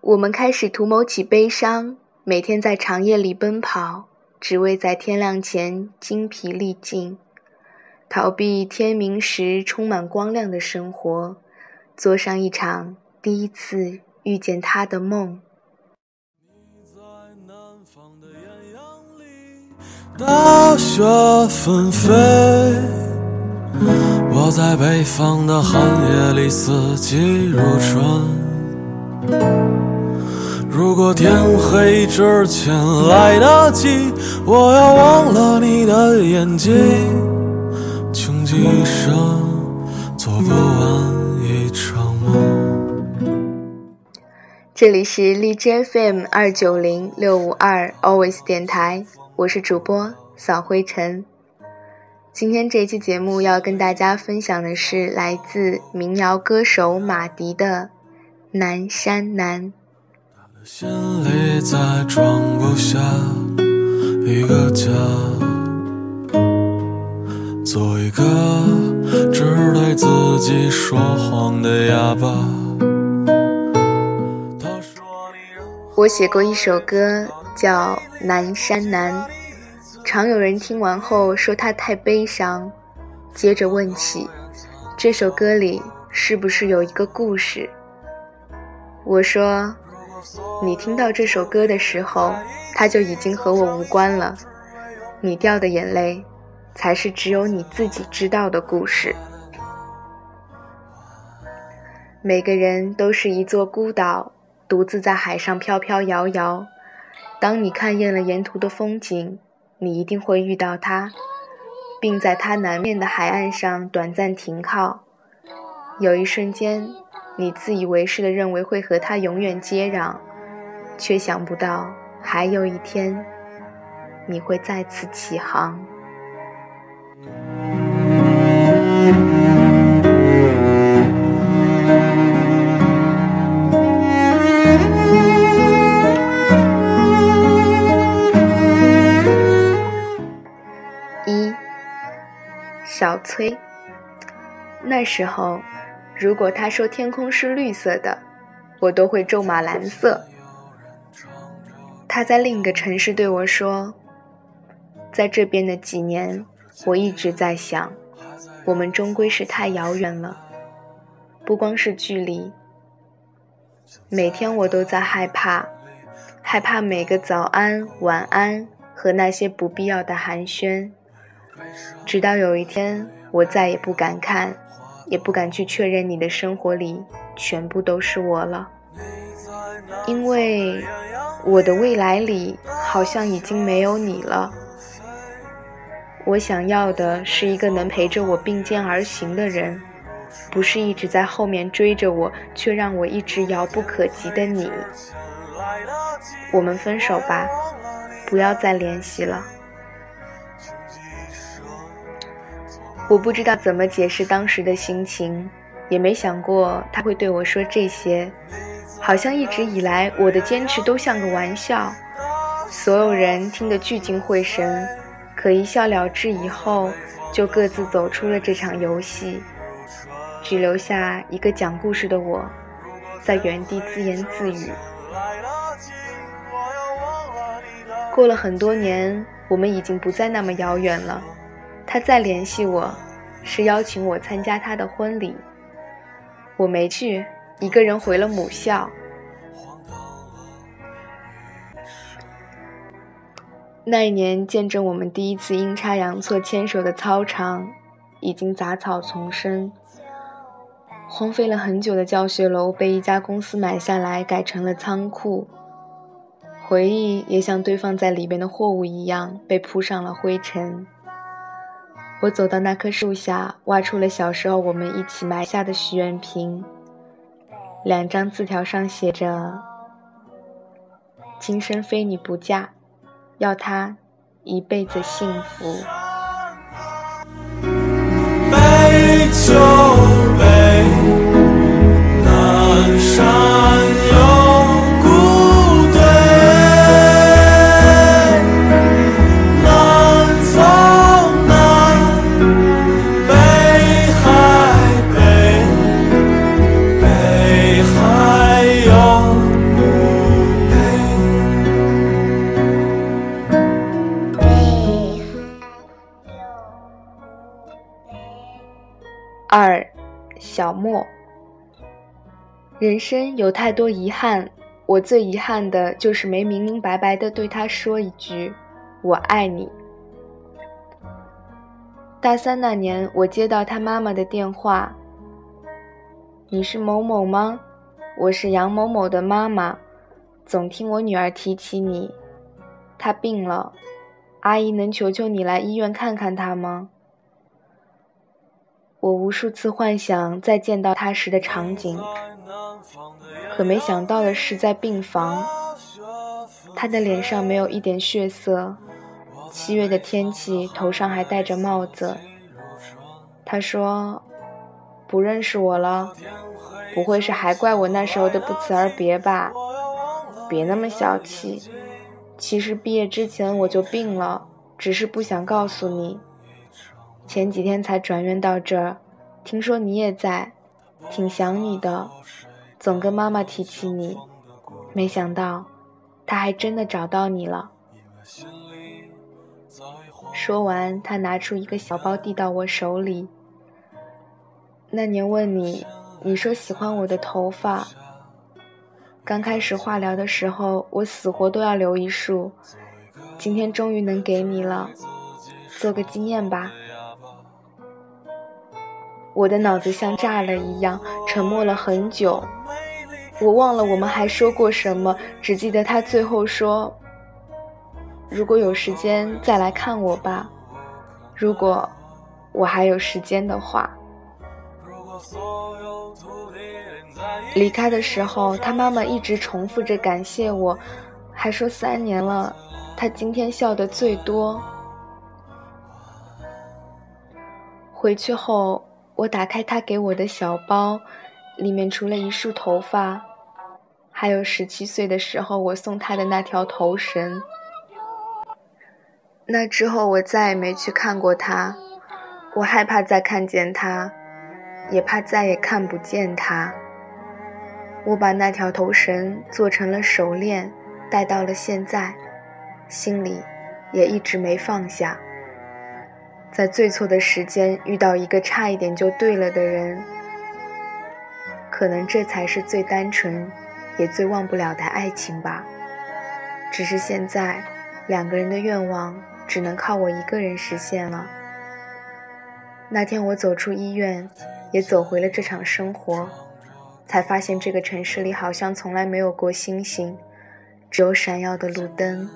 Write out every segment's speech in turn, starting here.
我们开始图谋起悲伤，每天在长夜里奔跑，只为在天亮前精疲力尽，逃避天明时充满光亮的生活，做上一场第一次遇见他的梦。大雪纷飞，我在北方的寒夜里四季如春。如果天黑之前来得及，我要忘了你的眼睛，穷极一生做不完一场梦。这里是荔枝 FM 二九零六五二 Always 电台。我是主播扫灰尘，今天这期节目要跟大家分享的是来自民谣歌手马迪的《南山南》。心里再装不下一个家，做一个只对自己说谎的哑巴。我写过一首歌。叫南山南，常有人听完后说他太悲伤，接着问起这首歌里是不是有一个故事。我说，你听到这首歌的时候，它就已经和我无关了。你掉的眼泪，才是只有你自己知道的故事。每个人都是一座孤岛，独自在海上飘飘摇摇。当你看厌了沿途的风景，你一定会遇到他，并在他南面的海岸上短暂停靠。有一瞬间，你自以为是的认为会和他永远接壤，却想不到还有一天，你会再次起航。一小崔，那时候，如果他说天空是绿色的，我都会咒骂蓝色。他在另一个城市对我说，在这边的几年，我一直在想，我们终归是太遥远了，不光是距离，每天我都在害怕，害怕每个早安、晚安和那些不必要的寒暄。直到有一天，我再也不敢看，也不敢去确认你的生活里全部都是我了，因为我的未来里好像已经没有你了。我想要的是一个能陪着我并肩而行的人，不是一直在后面追着我却让我一直遥不可及的你。我们分手吧，不要再联系了。我不知道怎么解释当时的心情，也没想过他会对我说这些，好像一直以来我的坚持都像个玩笑，所有人听得聚精会神，可一笑了之以后，就各自走出了这场游戏，只留下一个讲故事的我，在原地自言自语。过了很多年，我们已经不再那么遥远了。他再联系我，是邀请我参加他的婚礼。我没去，一个人回了母校。那一年，见证我们第一次阴差阳错牵手的操场，已经杂草丛生。荒废了很久的教学楼被一家公司买下来，改成了仓库。回忆也像堆放在里边的货物一样，被铺上了灰尘。我走到那棵树下，挖出了小时候我们一起埋下的许愿瓶。两张字条上写着：“今生非你不嫁，要他一辈子幸福。”北秋北，南山。小莫。人生有太多遗憾，我最遗憾的就是没明明白白的对他说一句“我爱你”。大三那年，我接到他妈妈的电话：“你是某某吗？我是杨某某的妈妈，总听我女儿提起你，她病了，阿姨能求求你来医院看看她吗？”我无数次幻想再见到他时的场景，可没想到的是，在病房，他的脸上没有一点血色。七月的天气，头上还戴着帽子。他说：“不认识我了，不会是还怪我那时候的不辞而别吧？别那么小气。其实毕业之前我就病了，只是不想告诉你。前几天才转院到这儿，听说你也在，挺想你的，总跟妈妈提起你。没想到，他还真的找到你了。”说完，他拿出一个小包递到我手里。那年问你，你说喜欢我的头发。刚开始化疗的时候，我死活都要留一束。今天终于能给你了，做个纪念吧。我的脑子像炸了一样，沉默了很久。我忘了我们还说过什么，只记得他最后说。如果有时间再来看我吧，如果我还有时间的话。离开的时候，他妈妈一直重复着感谢我，还说三年了，他今天笑得最多。回去后，我打开他给我的小包，里面除了一束头发，还有十七岁的时候我送他的那条头绳。那之后，我再也没去看过他。我害怕再看见他，也怕再也看不见他。我把那条头绳做成了手链，戴到了现在，心里也一直没放下。在最错的时间遇到一个差一点就对了的人，可能这才是最单纯，也最忘不了的爱情吧。只是现在，两个人的愿望。只能靠我一个人实现了。那天我走出医院，也走回了这场生活，才发现这个城市里好像从来没有过星星，只有闪耀的路灯。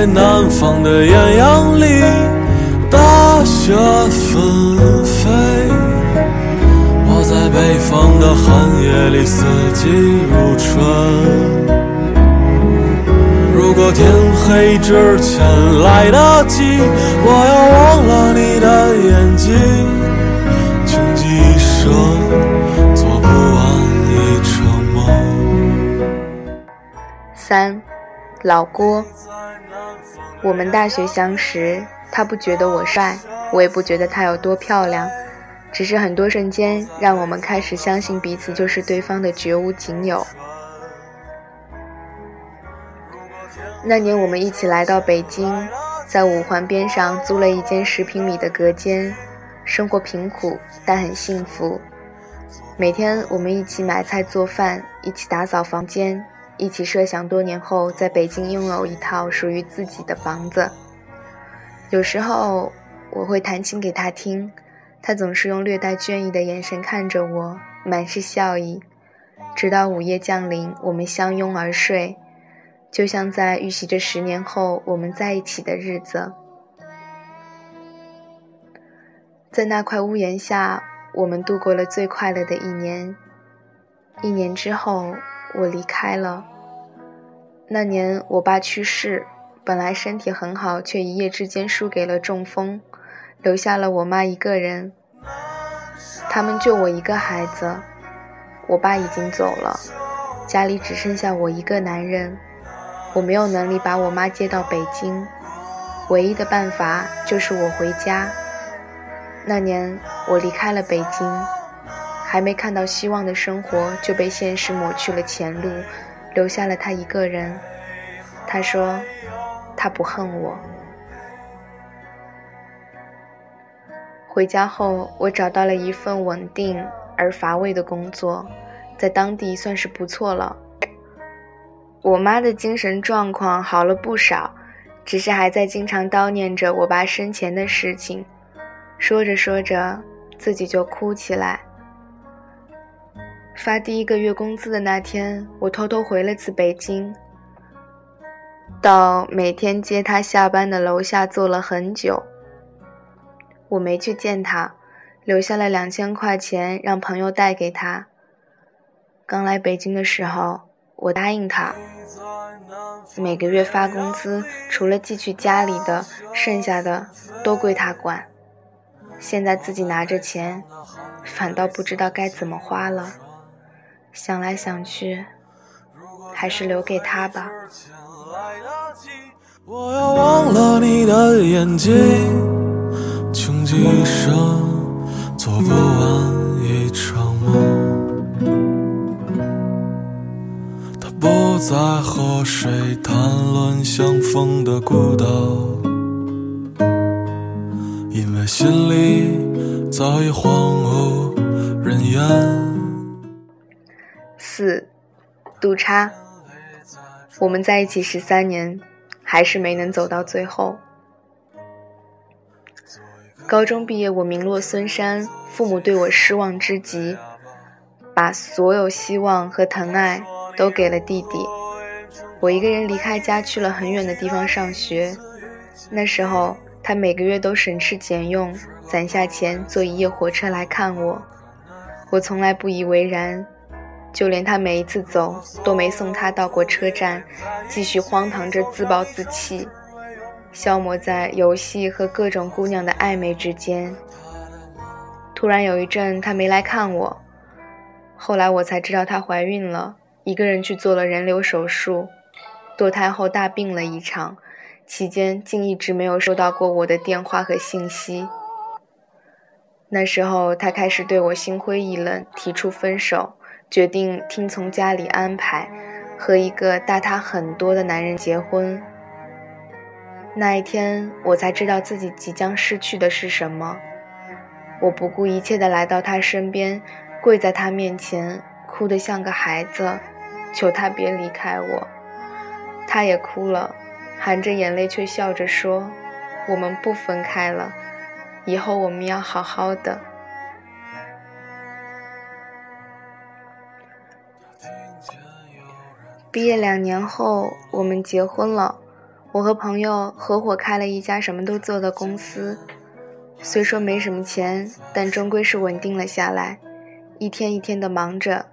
在南方的艳阳里，大雪纷飞；我在北方的寒夜里，四季如春。如果天黑之前来得及，我要忘了你的眼睛，穷极一生做不完一场梦。三，老郭。我们大学相识，他不觉得我帅，我也不觉得他有多漂亮，只是很多瞬间让我们开始相信彼此就是对方的绝无仅有。那年我们一起来到北京，在五环边上租了一间十平米的隔间，生活贫苦但很幸福。每天我们一起买菜做饭，一起打扫房间。一起设想多年后在北京拥有一套属于自己的房子。有时候我会弹琴给他听，他总是用略带倦意的眼神看着我，满是笑意。直到午夜降临，我们相拥而睡，就像在预习着十年后我们在一起的日子。在那块屋檐下，我们度过了最快乐的一年。一年之后。我离开了。那年我爸去世，本来身体很好，却一夜之间输给了中风，留下了我妈一个人。他们就我一个孩子，我爸已经走了，家里只剩下我一个男人。我没有能力把我妈接到北京，唯一的办法就是我回家。那年我离开了北京，还没看到希望的生活就被现实抹去了前路，留下了他一个人。他说，他不恨我。回家后，我找到了一份稳定而乏味的工作，在当地算是不错了。我妈的精神状况好了不少，只是还在经常叨念着我爸生前的事情，说着说着自己就哭起来。发第一个月工资的那天，我偷偷回了次北京，到每天接他下班的楼下坐了很久。我没去见他，留下了两千块钱让朋友带给他。刚来北京的时候。我答应他，每个月发工资，除了寄去家里的，剩下的都归他管。现在自己拿着钱，反倒不知道该怎么花了。想来想去，还是留给他吧。我要忘了你的眼睛，穷极一生做不完一场梦。他不再和谁谈论相逢的孤岛，因为心里早已荒无人烟。四，杜叉，我们在一起十三年，还是没能走到最后。高中毕业，我名落孙山，父母对我失望之极，把所有希望和疼爱。都给了弟弟，我一个人离开家去了很远的地方上学。那时候他每个月都省吃俭用攒下钱坐一夜火车来看我，我从来不以为然，就连他每一次走都没送他到过车站，继续荒唐着自暴自弃，消磨在游戏和各种姑娘的暧昧之间。突然有一阵他没来看我，后来我才知道她怀孕了。一个人去做了人流手术，堕胎后大病了一场，期间竟一直没有收到过我的电话和信息。那时候他开始对我心灰意冷，提出分手，决定听从家里安排，和一个大他很多的男人结婚。那一天，我才知道自己即将失去的是什么。我不顾一切地来到他身边，跪在他面前。哭得像个孩子，求他别离开我。他也哭了，含着眼泪却笑着说：“我们不分开了，以后我们要好好的。”毕业两年后，我们结婚了。我和朋友合伙开了一家什么都做的公司，虽说没什么钱，但终归是稳定了下来，一天一天的忙着。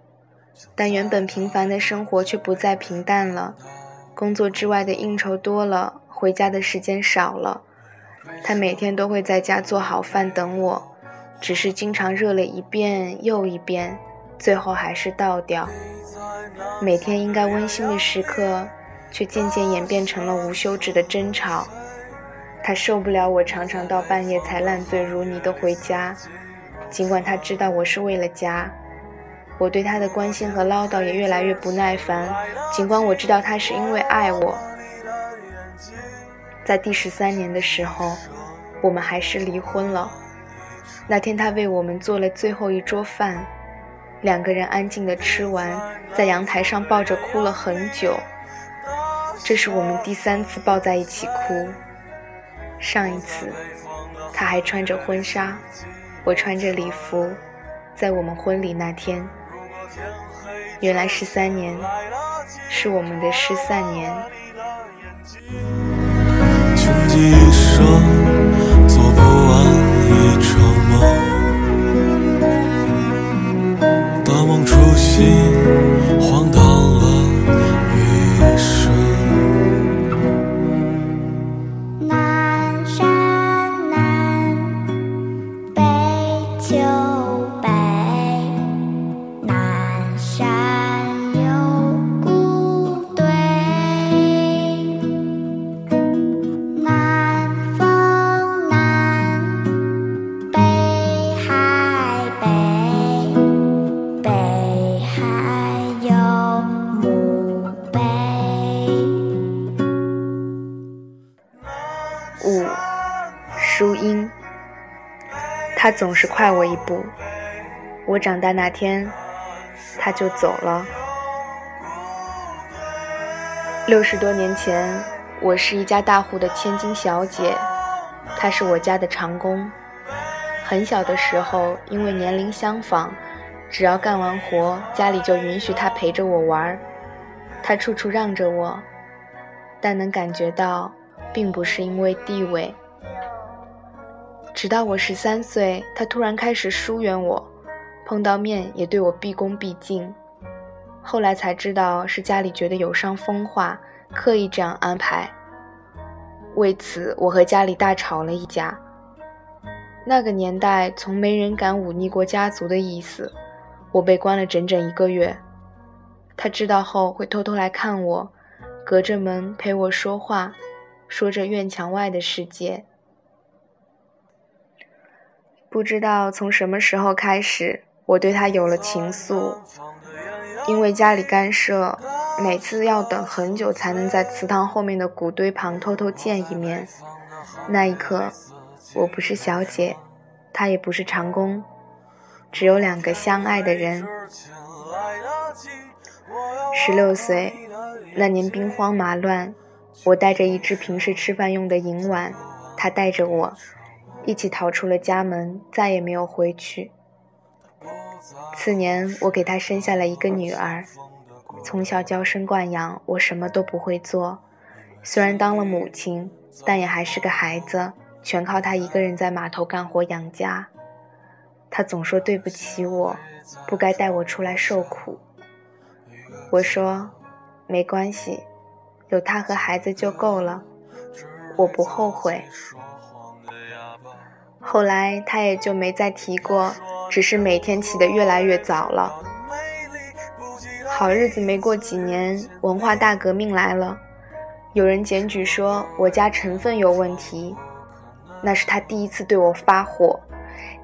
但原本平凡的生活却不再平淡了，工作之外的应酬多了，回家的时间少了。他每天都会在家做好饭等我，只是经常热了一遍又一遍，最后还是倒掉。每天应该温馨的时刻，却渐渐演变成了无休止的争吵。他受不了我常常到半夜才烂醉如泥的回家，尽管他知道我是为了家。我对他的关心和唠叨也越来越不耐烦，尽管我知道他是因为爱我。在第十三年的时候，我们还是离婚了。那天他为我们做了最后一桌饭，两个人安静的吃完，在阳台上抱着哭了很久。这是我们第三次抱在一起哭。上一次，他还穿着婚纱，我穿着礼服，在我们婚礼那天。原来十三年，是我们的失散年。他总是快我一步。我长大那天，他就走了。六十多年前，我是一家大户的千金小姐，他是我家的长工。很小的时候，因为年龄相仿，只要干完活，家里就允许他陪着我玩他处处让着我，但能感觉到，并不是因为地位。直到我十三岁，他突然开始疏远我，碰到面也对我毕恭毕敬。后来才知道是家里觉得有伤风化，刻意这样安排。为此，我和家里大吵了一架。那个年代，从没人敢忤逆过家族的意思。我被关了整整一个月。他知道后会偷偷来看我，隔着门陪我说话，说着院墙外的世界。不知道从什么时候开始，我对他有了情愫。因为家里干涉，每次要等很久才能在祠堂后面的谷堆旁偷偷见一面。那一刻，我不是小姐，他也不是长工，只有两个相爱的人。十六岁那年兵荒马乱，我带着一只平时吃饭用的银碗，他带着我，一起逃出了家门，再也没有回去。次年，我给他生下了一个女儿，从小娇生惯养，我什么都不会做。虽然当了母亲，但也还是个孩子，全靠他一个人在码头干活养家。他总说对不起我，不该带我出来受苦。我说，没关系，有他和孩子就够了，我不后悔。后来他也就没再提过。只是每天起得越来越早了。好日子没过几年，文化大革命来了，有人检举说我家成分有问题。那是他第一次对我发火，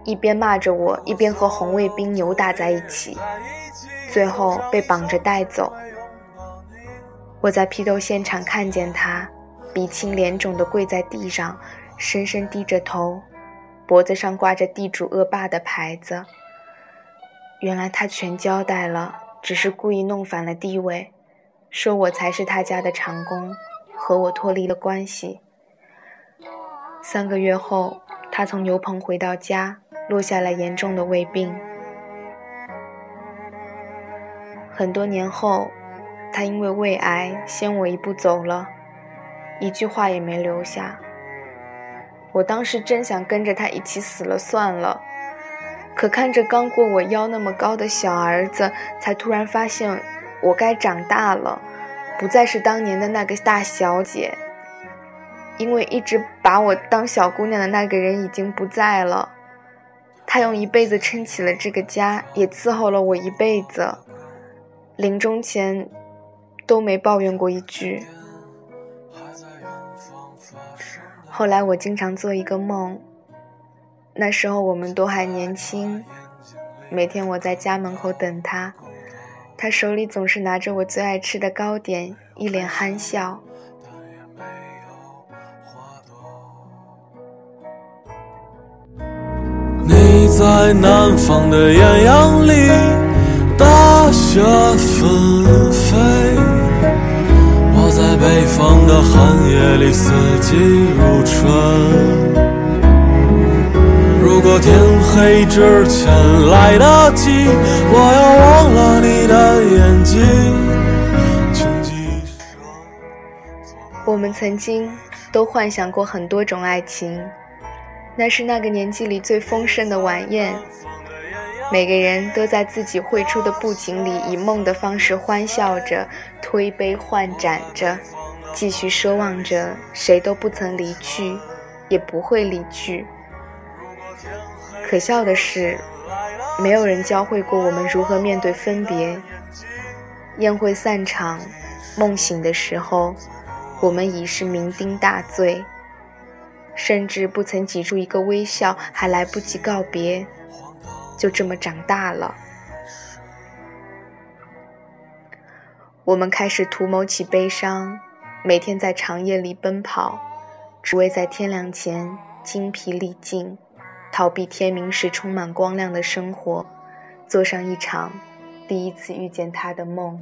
一边骂着我，一边和红卫兵扭打在一起，最后被绑着带走。我在批斗现场看见他，鼻青脸肿地跪在地上，深深低着头。脖子上挂着地主恶霸的牌子。原来他全交代了，只是故意弄反了地位，说我才是他家的长工，和我脱离了关系。三个月后，他从牛棚回到家，落下了严重的胃病。很多年后，他因为胃癌先我一步走了，一句话也没留下。我当时真想跟着他一起死了算了，可看着刚过我腰那么高的小儿子，才突然发现我该长大了，不再是当年的那个大小姐。因为一直把我当小姑娘的那个人已经不在了，他用一辈子撑起了这个家，也伺候了我一辈子，临终前都没抱怨过一句。后来我经常做一个梦，那时候我们都还年轻，每天我在家门口等他，他手里总是拿着我最爱吃的糕点，一脸憨笑。你在南方的艳阳里，大雪纷飞。在北方的寒夜里，四季如春。如果天黑之前来得及，我要忘了你的眼睛。我们曾经都幻想过很多种爱情，那是那个年纪里最丰盛的晚宴。每个人都在自己绘出的布景里，以梦的方式欢笑着，推杯换盏着，继续奢望着谁都不曾离去，也不会离去。可笑的是，没有人教会过我们如何面对分别。宴会散场，梦醒的时候，我们已是酩酊大醉，甚至不曾挤出一个微笑，还来不及告别。就这么长大了，我们开始图谋起悲伤，每天在长夜里奔跑，只为在天亮前精疲力尽，逃避天明时充满光亮的生活，做上一场第一次遇见他的梦。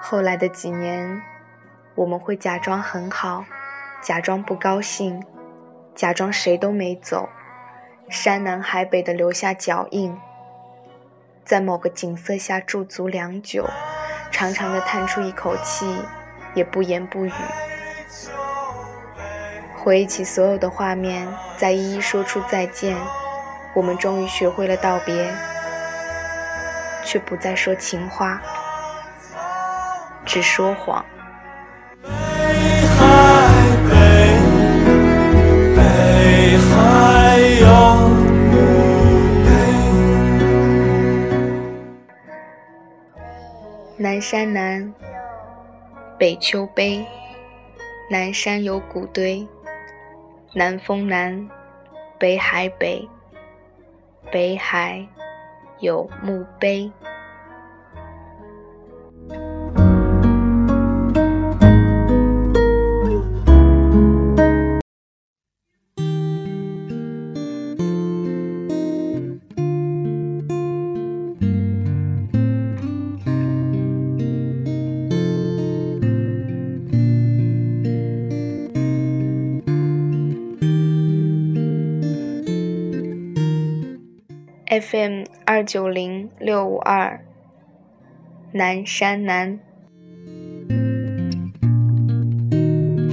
后来的几年，我们会假装很好，假装不高兴，假装谁都没走，山南海北的留下脚印，在某个景色下驻足良久，长长的叹出一口气，也不言不语。回忆起所有的画面，再一一说出再见，我们终于学会了道别，却不再说情话。只说谎。南山南，北丘碑。南山有古堆，南风南，北海北，北海有墓碑。FM 二九零六五二，南山南。